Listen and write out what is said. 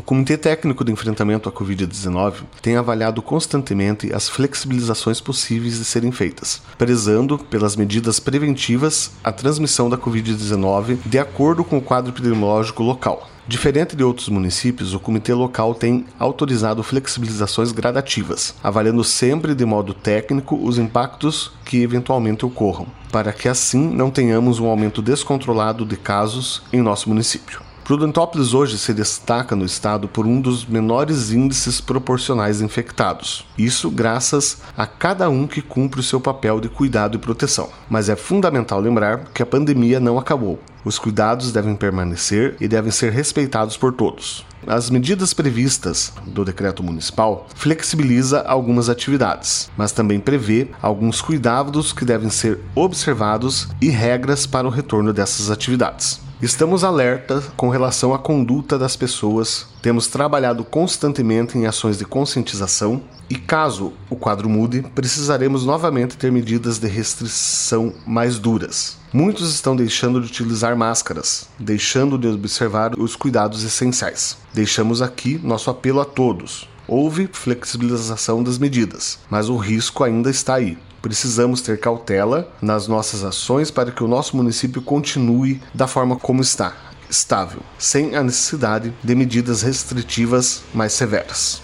O Comitê Técnico de Enfrentamento à Covid-19 tem avaliado constantemente as flexibilizações possíveis de serem feitas, prezando pelas medidas preventivas à transmissão da Covid-19 de acordo com o quadro epidemiológico local. Diferente de outros municípios, o comitê local tem autorizado flexibilizações gradativas, avaliando sempre de modo técnico os impactos que eventualmente ocorram, para que assim não tenhamos um aumento descontrolado de casos em nosso município. Prudentópolis hoje se destaca no estado por um dos menores índices proporcionais infectados. Isso graças a cada um que cumpre o seu papel de cuidado e proteção. Mas é fundamental lembrar que a pandemia não acabou. Os cuidados devem permanecer e devem ser respeitados por todos. As medidas previstas do decreto municipal flexibiliza algumas atividades, mas também prevê alguns cuidados que devem ser observados e regras para o retorno dessas atividades. Estamos alerta com relação à conduta das pessoas, temos trabalhado constantemente em ações de conscientização e, caso o quadro mude, precisaremos novamente ter medidas de restrição mais duras. Muitos estão deixando de utilizar máscaras, deixando de observar os cuidados essenciais. Deixamos aqui nosso apelo a todos. Houve flexibilização das medidas, mas o risco ainda está aí. Precisamos ter cautela nas nossas ações para que o nosso município continue da forma como está, estável, sem a necessidade de medidas restritivas mais severas.